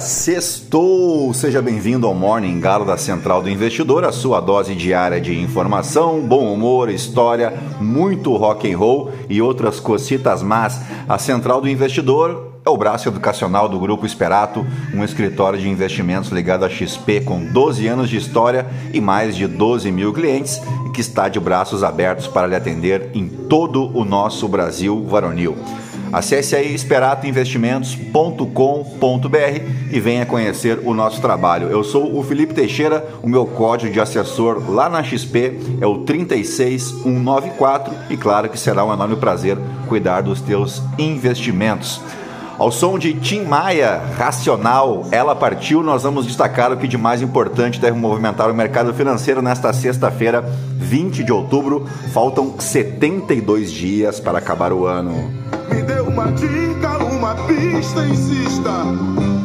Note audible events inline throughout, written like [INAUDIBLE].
sextou! Seja bem-vindo ao Morning Galo da Central do Investidor, a sua dose diária de informação, bom humor, história, muito rock and roll e outras cocitas más. A Central do Investidor é o braço educacional do Grupo Esperato, um escritório de investimentos ligado à XP com 12 anos de história e mais de 12 mil clientes e que está de braços abertos para lhe atender em todo o nosso Brasil varonil. Acesse aí esperatoinvestimentos.com.br e venha conhecer o nosso trabalho. Eu sou o Felipe Teixeira, o meu código de assessor lá na XP é o 36194 e claro que será um enorme prazer cuidar dos teus investimentos. Ao som de Tim Maia, Racional, Ela Partiu, nós vamos destacar o que de mais importante deve movimentar o mercado financeiro nesta sexta-feira, 20 de outubro. Faltam 72 dias para acabar o ano. Uma dica, uma pista, insista.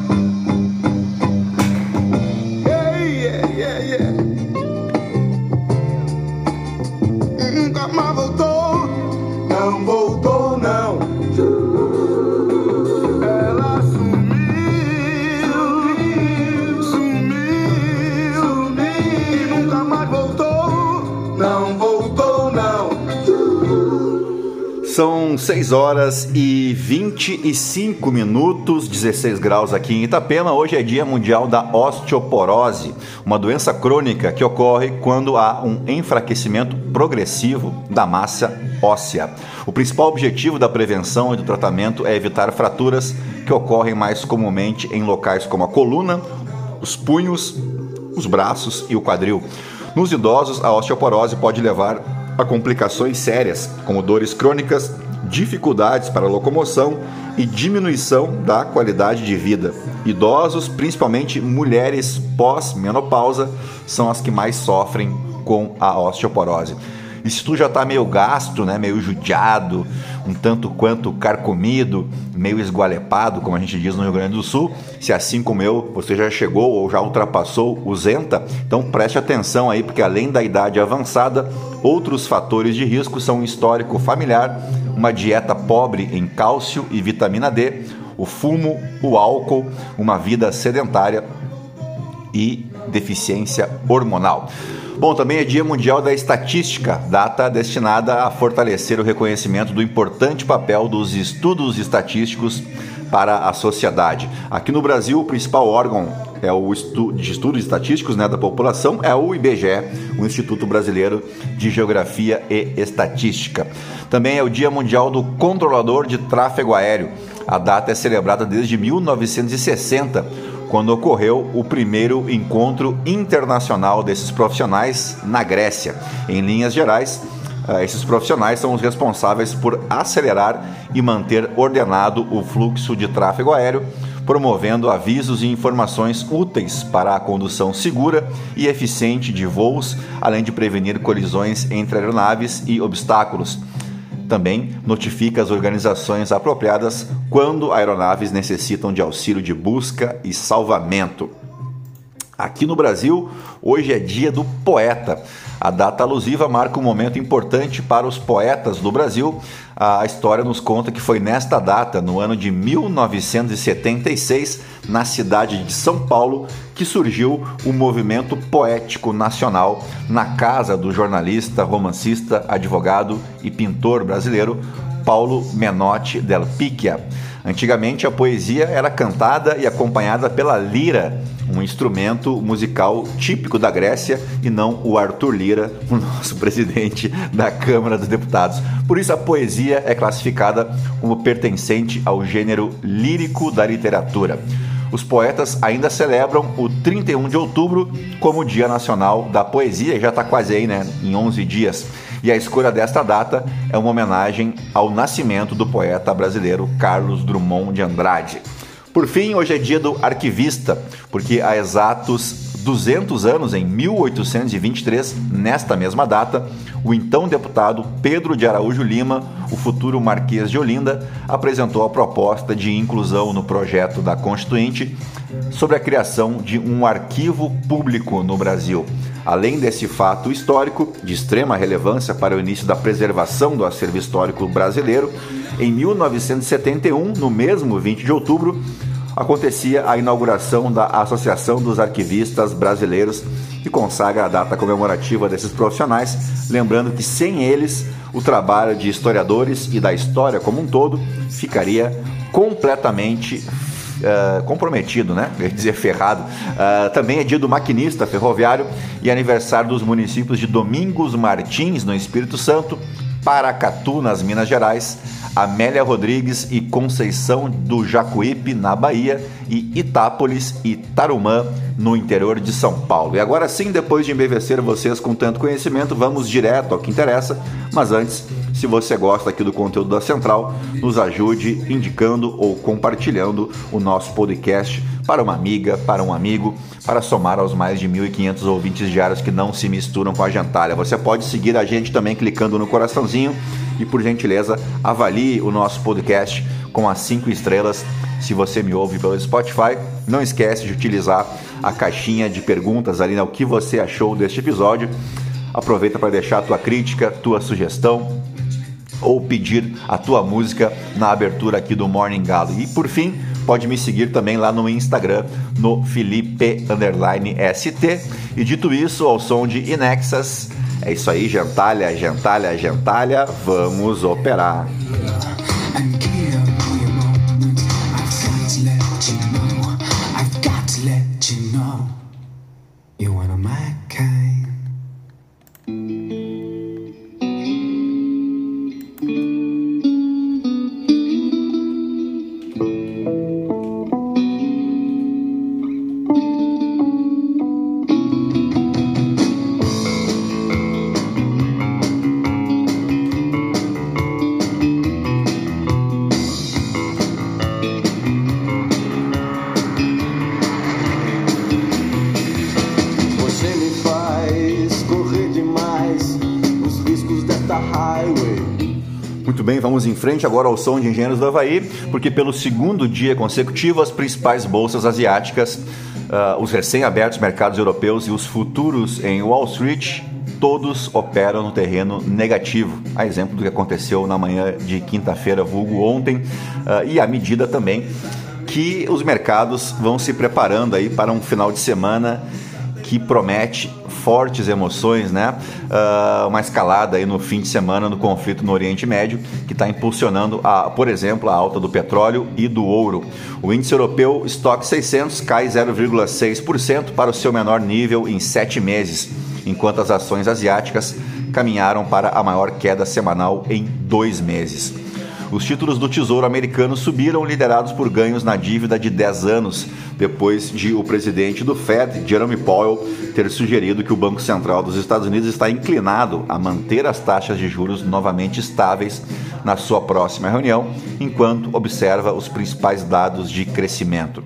São 6 horas e 25 minutos, 16 graus aqui em Itapema. Hoje é Dia Mundial da Osteoporose, uma doença crônica que ocorre quando há um enfraquecimento progressivo da massa óssea. O principal objetivo da prevenção e do tratamento é evitar fraturas que ocorrem mais comumente em locais como a coluna, os punhos, os braços e o quadril. Nos idosos, a osteoporose pode levar a complicações sérias, como dores crônicas, dificuldades para locomoção e diminuição da qualidade de vida. Idosos, principalmente mulheres pós-menopausa, são as que mais sofrem com a osteoporose. E se tu já está meio gasto, né, meio judiado, um tanto quanto carcomido, meio esgualepado, como a gente diz no Rio Grande do Sul, se assim como eu, você já chegou ou já ultrapassou o Zenta, então preste atenção aí, porque além da idade avançada, outros fatores de risco são histórico familiar, uma dieta pobre em cálcio e vitamina D, o fumo, o álcool, uma vida sedentária e deficiência hormonal. Bom, também é Dia Mundial da Estatística, data destinada a fortalecer o reconhecimento do importante papel dos estudos estatísticos para a sociedade. Aqui no Brasil, o principal órgão é o estu de estudos estatísticos né, da população é o IBGE, o Instituto Brasileiro de Geografia e Estatística. Também é o Dia Mundial do Controlador de Tráfego Aéreo. A data é celebrada desde 1960 quando ocorreu o primeiro encontro internacional desses profissionais na Grécia. Em linhas gerais, esses profissionais são os responsáveis por acelerar e manter ordenado o fluxo de tráfego aéreo, promovendo avisos e informações úteis para a condução segura e eficiente de voos, além de prevenir colisões entre aeronaves e obstáculos. Também notifica as organizações apropriadas quando aeronaves necessitam de auxílio de busca e salvamento. Aqui no Brasil, hoje é dia do poeta. A data alusiva marca um momento importante para os poetas do Brasil. A história nos conta que foi nesta data, no ano de 1976, na cidade de São Paulo, que surgiu o movimento poético nacional na casa do jornalista, romancista, advogado e pintor brasileiro Paulo Menotti del Picchia. Antigamente a poesia era cantada e acompanhada pela lira, um instrumento musical típico da Grécia e não o Arthur Lira, o nosso [LAUGHS] presidente da Câmara dos Deputados. Por isso a poesia é classificada como pertencente ao gênero lírico da literatura. Os poetas ainda celebram o 31 de outubro como Dia Nacional da Poesia, já está quase aí, né? Em 11 dias. E a escolha desta data é uma homenagem ao nascimento do poeta brasileiro Carlos Drummond de Andrade. Por fim, hoje é dia do arquivista, porque há exatos 200 anos, em 1823, nesta mesma data, o então deputado Pedro de Araújo Lima, o futuro Marquês de Olinda, apresentou a proposta de inclusão no projeto da Constituinte sobre a criação de um arquivo público no Brasil. Além desse fato histórico de extrema relevância para o início da preservação do acervo histórico brasileiro, em 1971, no mesmo 20 de outubro, acontecia a inauguração da Associação dos Arquivistas Brasileiros, que consagra a data comemorativa desses profissionais, lembrando que sem eles o trabalho de historiadores e da história como um todo ficaria completamente Uh, comprometido, né? Eu dizer ferrado. Uh, também é dia do maquinista ferroviário e aniversário dos municípios de Domingos Martins, no Espírito Santo, Paracatu, nas Minas Gerais, Amélia Rodrigues e Conceição do Jacuípe, na Bahia, e Itápolis e Tarumã, no interior de São Paulo. E agora sim, depois de embevecer vocês com tanto conhecimento, vamos direto ao que interessa. Mas antes, se você gosta aqui do conteúdo da Central, nos ajude indicando ou compartilhando o nosso podcast para uma amiga, para um amigo, para somar aos mais de 1.500 ouvintes diários que não se misturam com a gentalha. Você pode seguir a gente também clicando no coraçãozinho e, por gentileza, avalie o nosso podcast com as cinco estrelas. Se você me ouve pelo Spotify, não esquece de utilizar a caixinha de perguntas ali, né, o que você achou deste episódio. Aproveita para deixar a tua crítica, tua sugestão ou pedir a tua música na abertura aqui do Morning Galo. E por fim, pode me seguir também lá no Instagram, no Felipe ST. E dito isso, ao som de Inexas, é isso aí, gentalha, gentalha, gentalha, vamos operar. Vamos em frente agora ao som de Engenheiros do Havaí, porque pelo segundo dia consecutivo as principais bolsas asiáticas, uh, os recém-abertos mercados europeus e os futuros em Wall Street todos operam no terreno negativo, a exemplo do que aconteceu na manhã de quinta-feira, vulgo ontem, uh, e à medida também que os mercados vão se preparando aí para um final de semana que promete fortes emoções, né? Uh, uma escalada aí no fim de semana no conflito no Oriente Médio, que está impulsionando, a, por exemplo, a alta do petróleo e do ouro. O índice europeu Stock 600 cai 0,6% para o seu menor nível em sete meses, enquanto as ações asiáticas caminharam para a maior queda semanal em dois meses. Os títulos do Tesouro americano subiram liderados por ganhos na dívida de 10 anos, depois de o presidente do Fed, Jerome Powell, ter sugerido que o Banco Central dos Estados Unidos está inclinado a manter as taxas de juros novamente estáveis na sua próxima reunião, enquanto observa os principais dados de crescimento.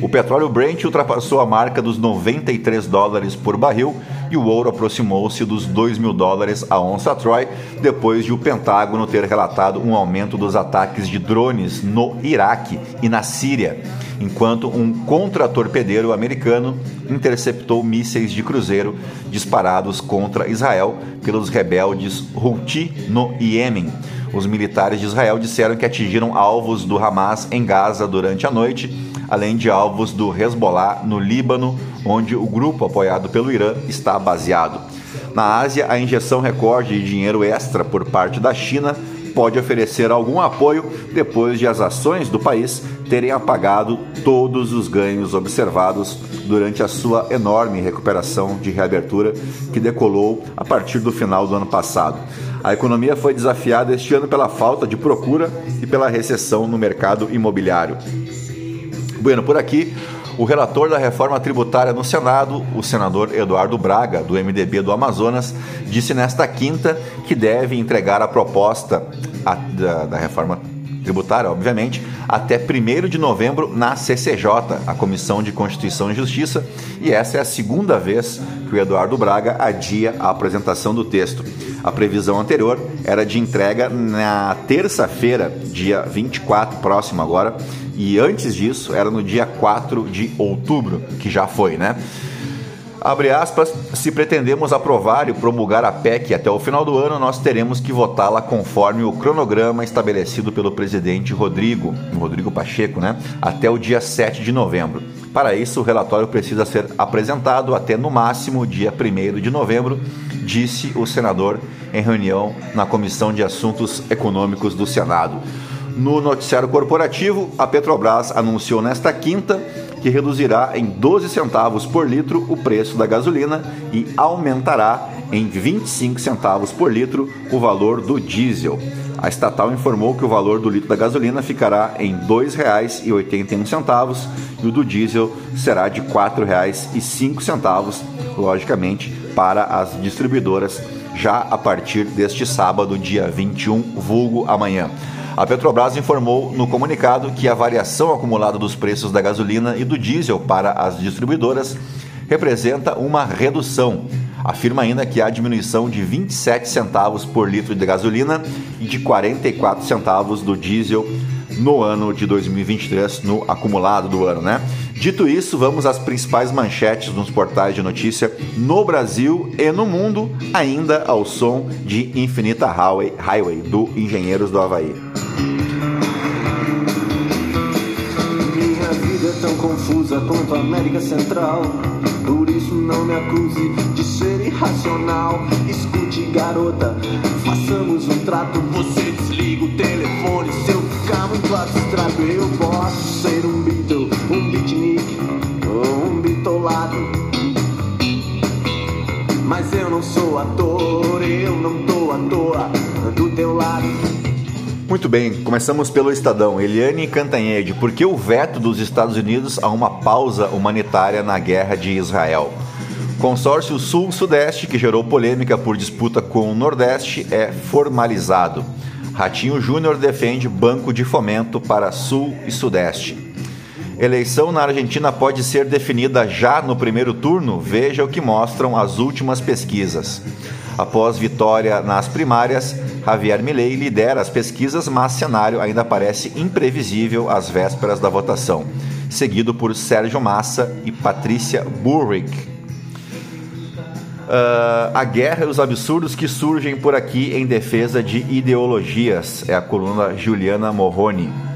O petróleo Brent ultrapassou a marca dos 93 dólares por barril e o ouro aproximou-se dos 2 mil dólares a onça Troy, depois de o Pentágono ter relatado um aumento dos ataques de drones no Iraque e na Síria, enquanto um contra-torpedeiro americano interceptou mísseis de cruzeiro disparados contra Israel pelos rebeldes Houthi no Iêmen. Os militares de Israel disseram que atingiram alvos do Hamas em Gaza durante a noite além de alvos do Hezbollah no Líbano, onde o grupo apoiado pelo Irã está baseado. Na Ásia, a injeção recorde de dinheiro extra por parte da China pode oferecer algum apoio depois de as ações do país terem apagado todos os ganhos observados durante a sua enorme recuperação de reabertura que decolou a partir do final do ano passado. A economia foi desafiada este ano pela falta de procura e pela recessão no mercado imobiliário. Bueno, por aqui, o relator da reforma tributária no Senado, o senador Eduardo Braga, do MDB do Amazonas, disse nesta quinta que deve entregar a proposta da, da reforma tributária, obviamente, até 1 de novembro na CCJ, a Comissão de Constituição e Justiça, e essa é a segunda vez que o Eduardo Braga adia a apresentação do texto. A previsão anterior era de entrega na terça-feira, dia 24, próximo agora, e antes disso era no dia 4 de outubro, que já foi, né? Abre aspas, se pretendemos aprovar e promulgar a PEC até o final do ano, nós teremos que votá-la conforme o cronograma estabelecido pelo presidente Rodrigo, Rodrigo Pacheco, né? Até o dia 7 de novembro. Para isso, o relatório precisa ser apresentado até no máximo dia 1 de novembro, disse o senador em reunião na Comissão de Assuntos Econômicos do Senado. No noticiário corporativo, a Petrobras anunciou nesta quinta que reduzirá em 12 centavos por litro o preço da gasolina e aumentará em 25 centavos por litro o valor do diesel. A estatal informou que o valor do litro da gasolina ficará em R$ 2,81 e o do diesel será de R$ 4,05, logicamente, para as distribuidoras já a partir deste sábado, dia 21, vulgo amanhã. A Petrobras informou no comunicado que a variação acumulada dos preços da gasolina e do diesel para as distribuidoras representa uma redução. Afirma ainda que há diminuição de 27 centavos por litro de gasolina e de 44 centavos do diesel no ano de 2023, no acumulado do ano, né? Dito isso, vamos às principais manchetes nos portais de notícia no Brasil e no mundo, ainda ao som de Infinita Highway, Highway do Engenheiros do Havaí. Minha vida é tão confusa quanto a América Central. Por isso não me acuse de ser irracional. Escute, garota, façamos um trato. Você desliga o telefone se eu ficar muito abstrato. Eu posso ser um Beatle, um beatnik ou um bitolado. Mas eu não sou ator, eu não tô à toa do teu lado. Muito bem, começamos pelo Estadão. Eliane Cantanhede, por que o veto dos Estados Unidos a uma pausa humanitária na guerra de Israel? Consórcio Sul-Sudeste, que gerou polêmica por disputa com o Nordeste, é formalizado. Ratinho Júnior defende banco de fomento para Sul e Sudeste. Eleição na Argentina pode ser definida já no primeiro turno? Veja o que mostram as últimas pesquisas. Após vitória nas primárias, Javier Milei lidera as pesquisas, mas cenário ainda parece imprevisível às vésperas da votação, seguido por Sérgio Massa e Patrícia Burrick. Uh, a guerra e os absurdos que surgem por aqui em defesa de ideologias, é a coluna Juliana Morrone.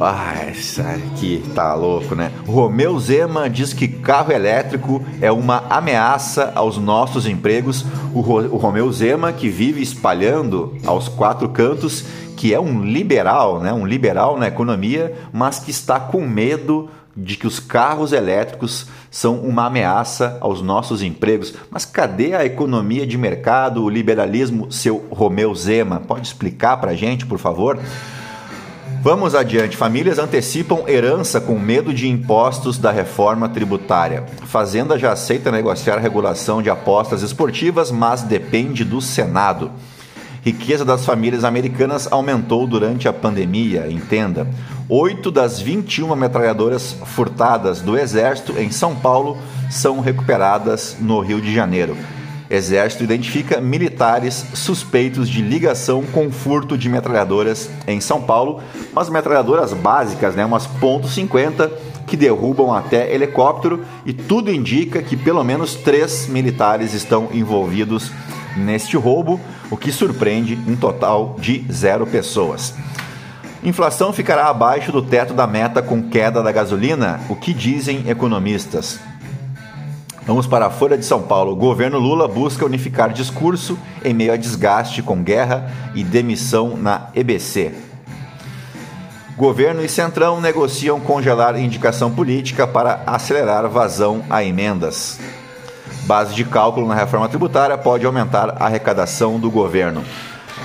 Ah, essa aqui tá louco, né? Romeu Zema diz que carro elétrico é uma ameaça aos nossos empregos. O, Ro o Romeu Zema, que vive espalhando aos quatro cantos que é um liberal, né? Um liberal na economia, mas que está com medo de que os carros elétricos são uma ameaça aos nossos empregos. Mas cadê a economia de mercado, o liberalismo, seu Romeu Zema? Pode explicar para a gente, por favor? Vamos adiante. Famílias antecipam herança com medo de impostos da reforma tributária. Fazenda já aceita negociar regulação de apostas esportivas, mas depende do Senado. Riqueza das famílias americanas aumentou durante a pandemia, entenda. Oito das 21 metralhadoras furtadas do Exército em São Paulo são recuperadas no Rio de Janeiro. Exército identifica militares suspeitos de ligação com furto de metralhadoras em São Paulo, umas metralhadoras básicas, né, umas .50 que derrubam até helicóptero e tudo indica que pelo menos três militares estão envolvidos neste roubo, o que surpreende um total de zero pessoas. Inflação ficará abaixo do teto da meta com queda da gasolina, o que dizem economistas. Vamos para a Folha de São Paulo. O governo Lula busca unificar discurso em meio a desgaste com guerra e demissão na EBC. Governo e Centrão negociam congelar indicação política para acelerar vazão a emendas. Base de cálculo na reforma tributária pode aumentar a arrecadação do governo.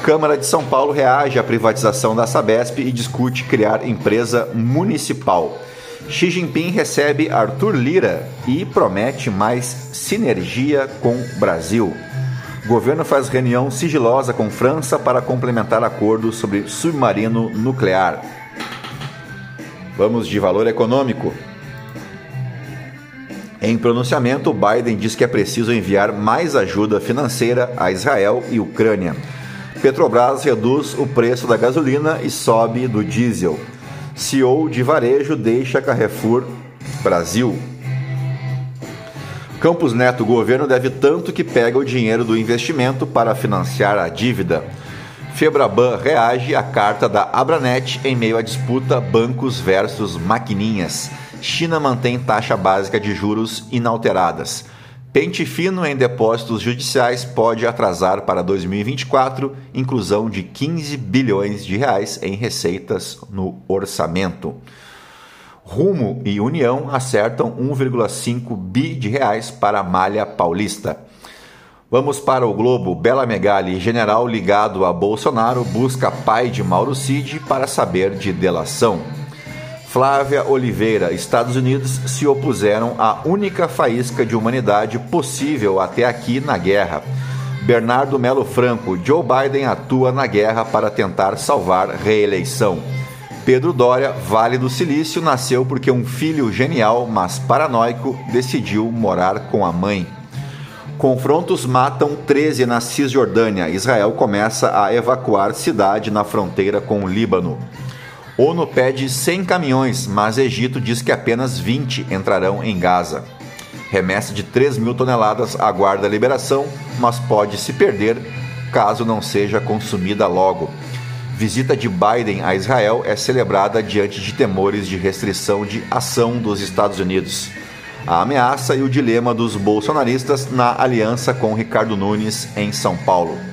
Câmara de São Paulo reage à privatização da Sabesp e discute criar empresa municipal. Xi Jinping recebe Arthur Lira e promete mais sinergia com Brasil. governo faz reunião sigilosa com França para complementar acordo sobre submarino nuclear. Vamos de valor econômico. Em pronunciamento, Biden diz que é preciso enviar mais ajuda financeira a Israel e Ucrânia. Petrobras reduz o preço da gasolina e sobe do diesel. CEO de varejo deixa Carrefour Brasil. Campos Neto, o governo deve tanto que pega o dinheiro do investimento para financiar a dívida. Febraban reage à carta da Abranet em meio à disputa bancos versus maquininhas. China mantém taxa básica de juros inalteradas. Pente fino em depósitos judiciais pode atrasar para 2024 inclusão de 15 bilhões de reais em receitas no orçamento. Rumo e União acertam 1,5 bi de reais para a malha paulista. Vamos para o Globo. Bela Megali, general ligado a Bolsonaro, busca pai de Mauro Cid para saber de delação. Flávia Oliveira, Estados Unidos se opuseram à única faísca de humanidade possível até aqui na guerra. Bernardo Melo Franco, Joe Biden atua na guerra para tentar salvar reeleição. Pedro Dória, Vale do Silício, nasceu porque um filho genial, mas paranoico, decidiu morar com a mãe. Confrontos matam 13 na Cisjordânia. Israel começa a evacuar cidade na fronteira com o Líbano. ONU pede 100 caminhões, mas Egito diz que apenas 20 entrarão em Gaza. Remessa de 3 mil toneladas aguarda liberação, mas pode se perder caso não seja consumida logo. Visita de Biden a Israel é celebrada diante de temores de restrição de ação dos Estados Unidos. A ameaça e o dilema dos bolsonaristas na aliança com Ricardo Nunes em São Paulo.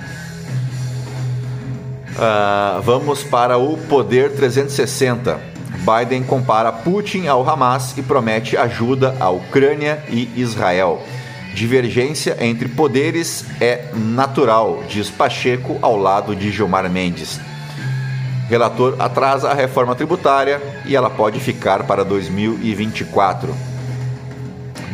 Uh, vamos para o Poder 360. Biden compara Putin ao Hamas e promete ajuda à Ucrânia e Israel. Divergência entre poderes é natural, diz Pacheco ao lado de Gilmar Mendes. Relator atrasa a reforma tributária e ela pode ficar para 2024.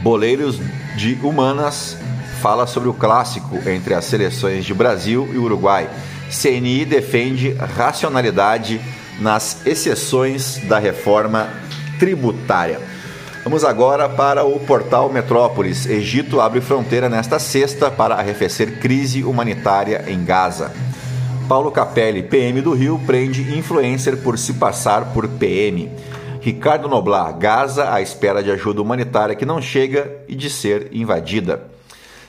Boleiros de Humanas fala sobre o clássico entre as seleções de Brasil e Uruguai. CNI defende racionalidade nas exceções da reforma tributária. Vamos agora para o portal Metrópolis. Egito abre fronteira nesta sexta para arrefecer crise humanitária em Gaza. Paulo Capelli, PM do Rio, prende influencer por se passar por PM. Ricardo Noblar, Gaza à espera de ajuda humanitária que não chega e de ser invadida.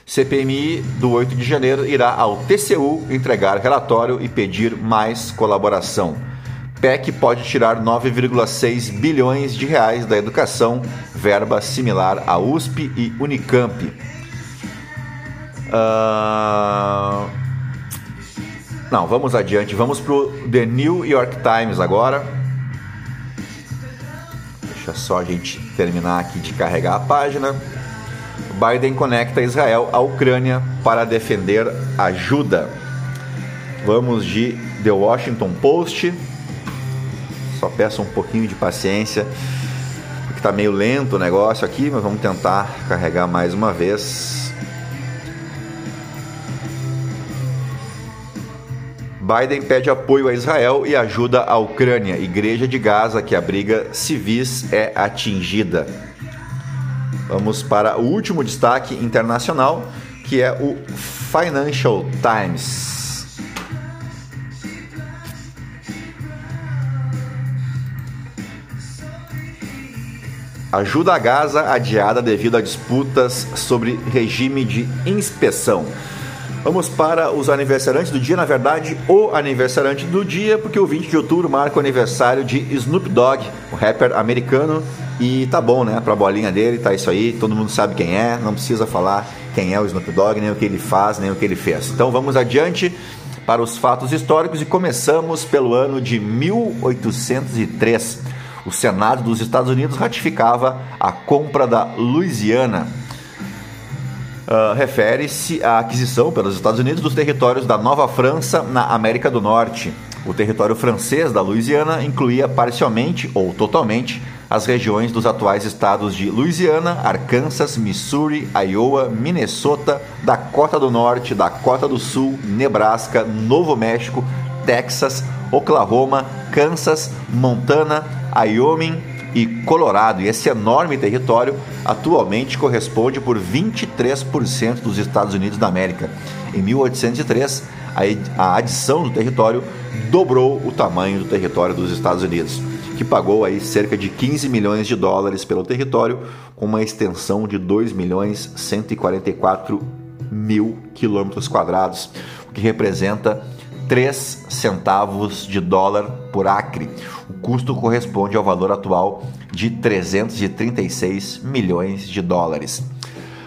CPMI do 8 de janeiro irá ao TCU entregar relatório e pedir mais colaboração. PEC pode tirar 9,6 bilhões de reais da educação, verba similar à USP e Unicamp. Uh... Não, vamos adiante. Vamos para o The New York Times agora. Deixa só a gente terminar aqui de carregar a página. Biden conecta Israel à Ucrânia para defender ajuda. Vamos de The Washington Post. Só peço um pouquinho de paciência, porque está meio lento o negócio aqui, mas vamos tentar carregar mais uma vez. Biden pede apoio a Israel e ajuda a Ucrânia. Igreja de Gaza que abriga civis é atingida. Vamos para o último destaque internacional, que é o Financial Times. Ajuda a Gaza adiada devido a disputas sobre regime de inspeção. Vamos para os aniversariantes do dia, na verdade, o aniversariante do dia, porque o 20 de outubro marca o aniversário de Snoop Dogg, o rapper americano e tá bom, né? Pra bolinha dele, tá isso aí, todo mundo sabe quem é, não precisa falar quem é o Snoop Dogg, nem o que ele faz, nem o que ele fez. Então vamos adiante para os fatos históricos e começamos pelo ano de 1803. O Senado dos Estados Unidos ratificava a compra da Louisiana. Uh, refere-se à aquisição pelos Estados Unidos dos territórios da Nova França na América do Norte. O território francês da Louisiana incluía parcialmente ou totalmente as regiões dos atuais estados de Louisiana, Arkansas, Missouri, Iowa, Minnesota, Dakota do Norte, Dakota do Sul, Nebraska, Novo México, Texas, Oklahoma, Kansas, Montana, Wyoming, e Colorado. E esse enorme território atualmente corresponde por 23% dos Estados Unidos da América. Em 1803, a adição do território dobrou o tamanho do território dos Estados Unidos, que pagou aí cerca de 15 milhões de dólares pelo território, com uma extensão de 2 milhões 144 mil quilômetros quadrados, o que representa 3 centavos de dólar por acre. O custo corresponde ao valor atual de 336 milhões de dólares.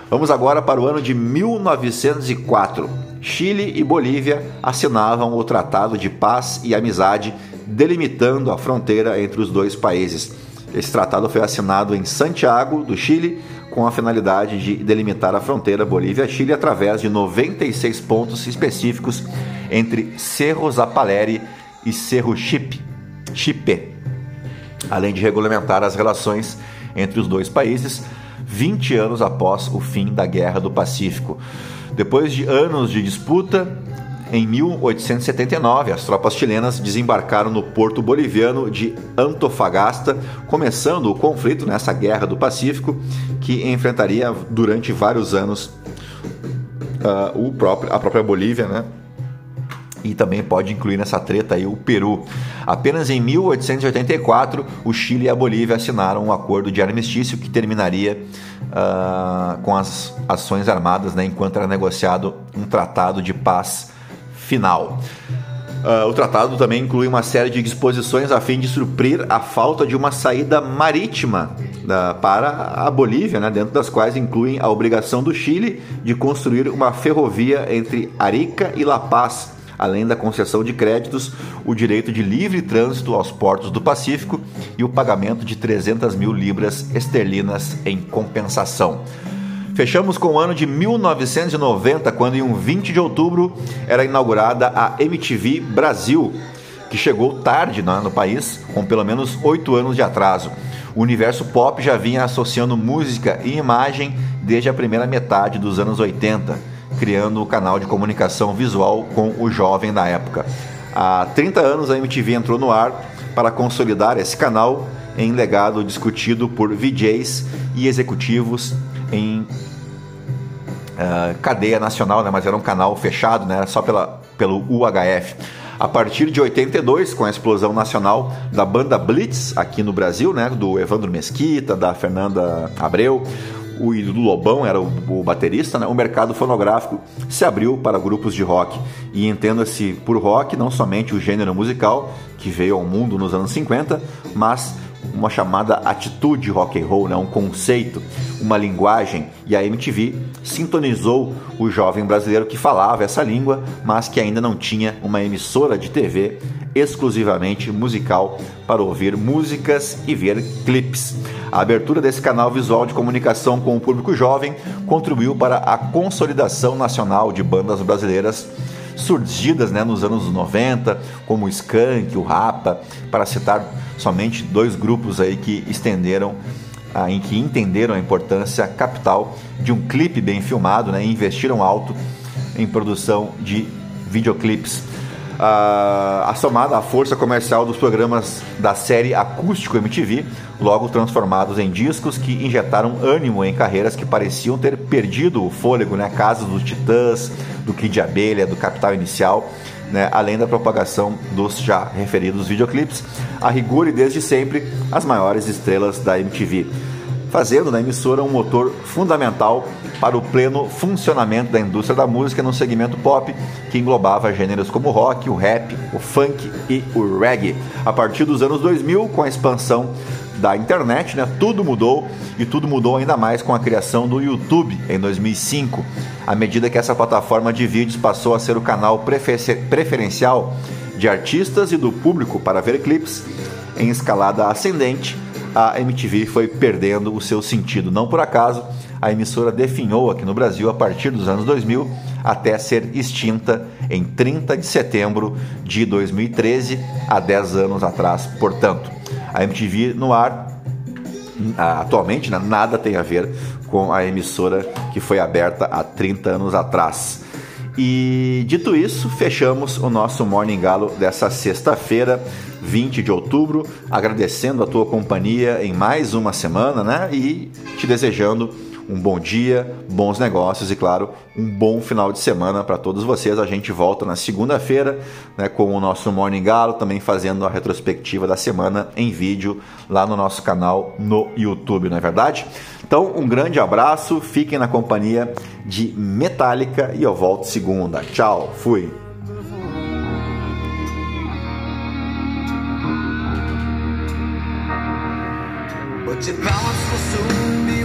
Vamos agora para o ano de 1904. Chile e Bolívia assinavam o Tratado de Paz e Amizade, delimitando a fronteira entre os dois países. Esse tratado foi assinado em Santiago, do Chile, com a finalidade de delimitar a fronteira Bolívia-Chile através de 96 pontos específicos entre Cerro Zapaleri e Cerro Chipe, Chipe, além de regulamentar as relações entre os dois países 20 anos após o fim da Guerra do Pacífico. Depois de anos de disputa, em 1879, as tropas chilenas desembarcaram no porto boliviano de Antofagasta, começando o conflito nessa Guerra do Pacífico, que enfrentaria durante vários anos uh, próprio, a própria Bolívia, né? E também pode incluir nessa treta aí o Peru. Apenas em 1884, o Chile e a Bolívia assinaram um acordo de armistício que terminaria uh, com as ações armadas, né, enquanto era negociado um tratado de paz final. Uh, o tratado também inclui uma série de disposições a fim de suprir a falta de uma saída marítima uh, para a Bolívia, né, dentro das quais incluem a obrigação do Chile de construir uma ferrovia entre Arica e La Paz, além da concessão de créditos, o direito de livre trânsito aos portos do Pacífico e o pagamento de 300 mil libras esterlinas em compensação. Fechamos com o ano de 1990, quando em um 20 de outubro era inaugurada a MTV Brasil, que chegou tarde né, no país, com pelo menos oito anos de atraso. O universo pop já vinha associando música e imagem desde a primeira metade dos anos 80, criando o canal de comunicação visual com o jovem da época. Há 30 anos a MTV entrou no ar para consolidar esse canal em legado discutido por VJs e executivos em uh, cadeia nacional, né? mas era um canal fechado, né? só pela, pelo UHF. A partir de 82, com a explosão nacional da banda Blitz aqui no Brasil, né, do Evandro Mesquita, da Fernanda Abreu, o do Lobão era o, o baterista, né, o mercado fonográfico se abriu para grupos de rock. E entenda-se por rock não somente o gênero musical que veio ao mundo nos anos 50, mas uma chamada atitude rock and roll, né? um conceito, uma linguagem, e a MTV sintonizou o jovem brasileiro que falava essa língua, mas que ainda não tinha uma emissora de TV exclusivamente musical para ouvir músicas e ver clipes. A abertura desse canal visual de comunicação com o público jovem contribuiu para a consolidação nacional de bandas brasileiras surgidas né, nos anos 90, como o Skank, o Rapa, para citar somente dois grupos aí que estenderam, ah, em que entenderam a importância capital de um clipe bem filmado né, e investiram alto em produção de videoclipes. Uh, assomada à força comercial dos programas da série Acústico MTV, logo transformados em discos que injetaram ânimo em carreiras que pareciam ter perdido o fôlego, né? Casos dos Titãs, do Kid Abelha, do Capital Inicial, né? além da propagação dos já referidos videoclipes, a rigor e desde sempre as maiores estrelas da MTV fazendo da emissora um motor fundamental para o pleno funcionamento da indústria da música no segmento pop, que englobava gêneros como o rock, o rap, o funk e o reggae. A partir dos anos 2000, com a expansão da internet, né, tudo mudou e tudo mudou ainda mais com a criação do YouTube em 2005, à medida que essa plataforma de vídeos passou a ser o canal preferencial de artistas e do público para ver clipes em escalada ascendente a MTV foi perdendo o seu sentido. Não por acaso, a emissora definhou aqui no Brasil a partir dos anos 2000 até ser extinta em 30 de setembro de 2013, há 10 anos atrás, portanto. A MTV no ar atualmente né, nada tem a ver com a emissora que foi aberta há 30 anos atrás. E dito isso, fechamos o nosso Morning Galo dessa sexta-feira, 20 de outubro, agradecendo a tua companhia em mais uma semana, né? E te desejando um bom dia, bons negócios e, claro, um bom final de semana para todos vocês. A gente volta na segunda-feira né, com o nosso Morning Galo, também fazendo a retrospectiva da semana em vídeo lá no nosso canal no YouTube, não é verdade? Então, um grande abraço, fiquem na companhia de Metallica e eu volto segunda. Tchau, fui! But your will soon be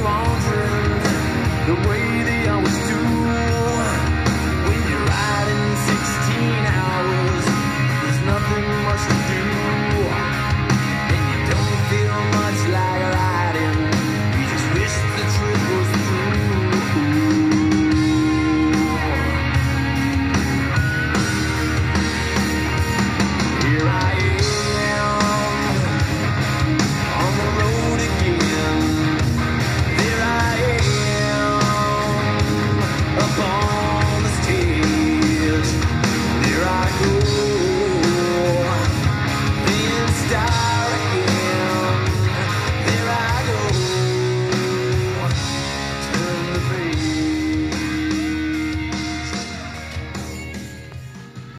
the way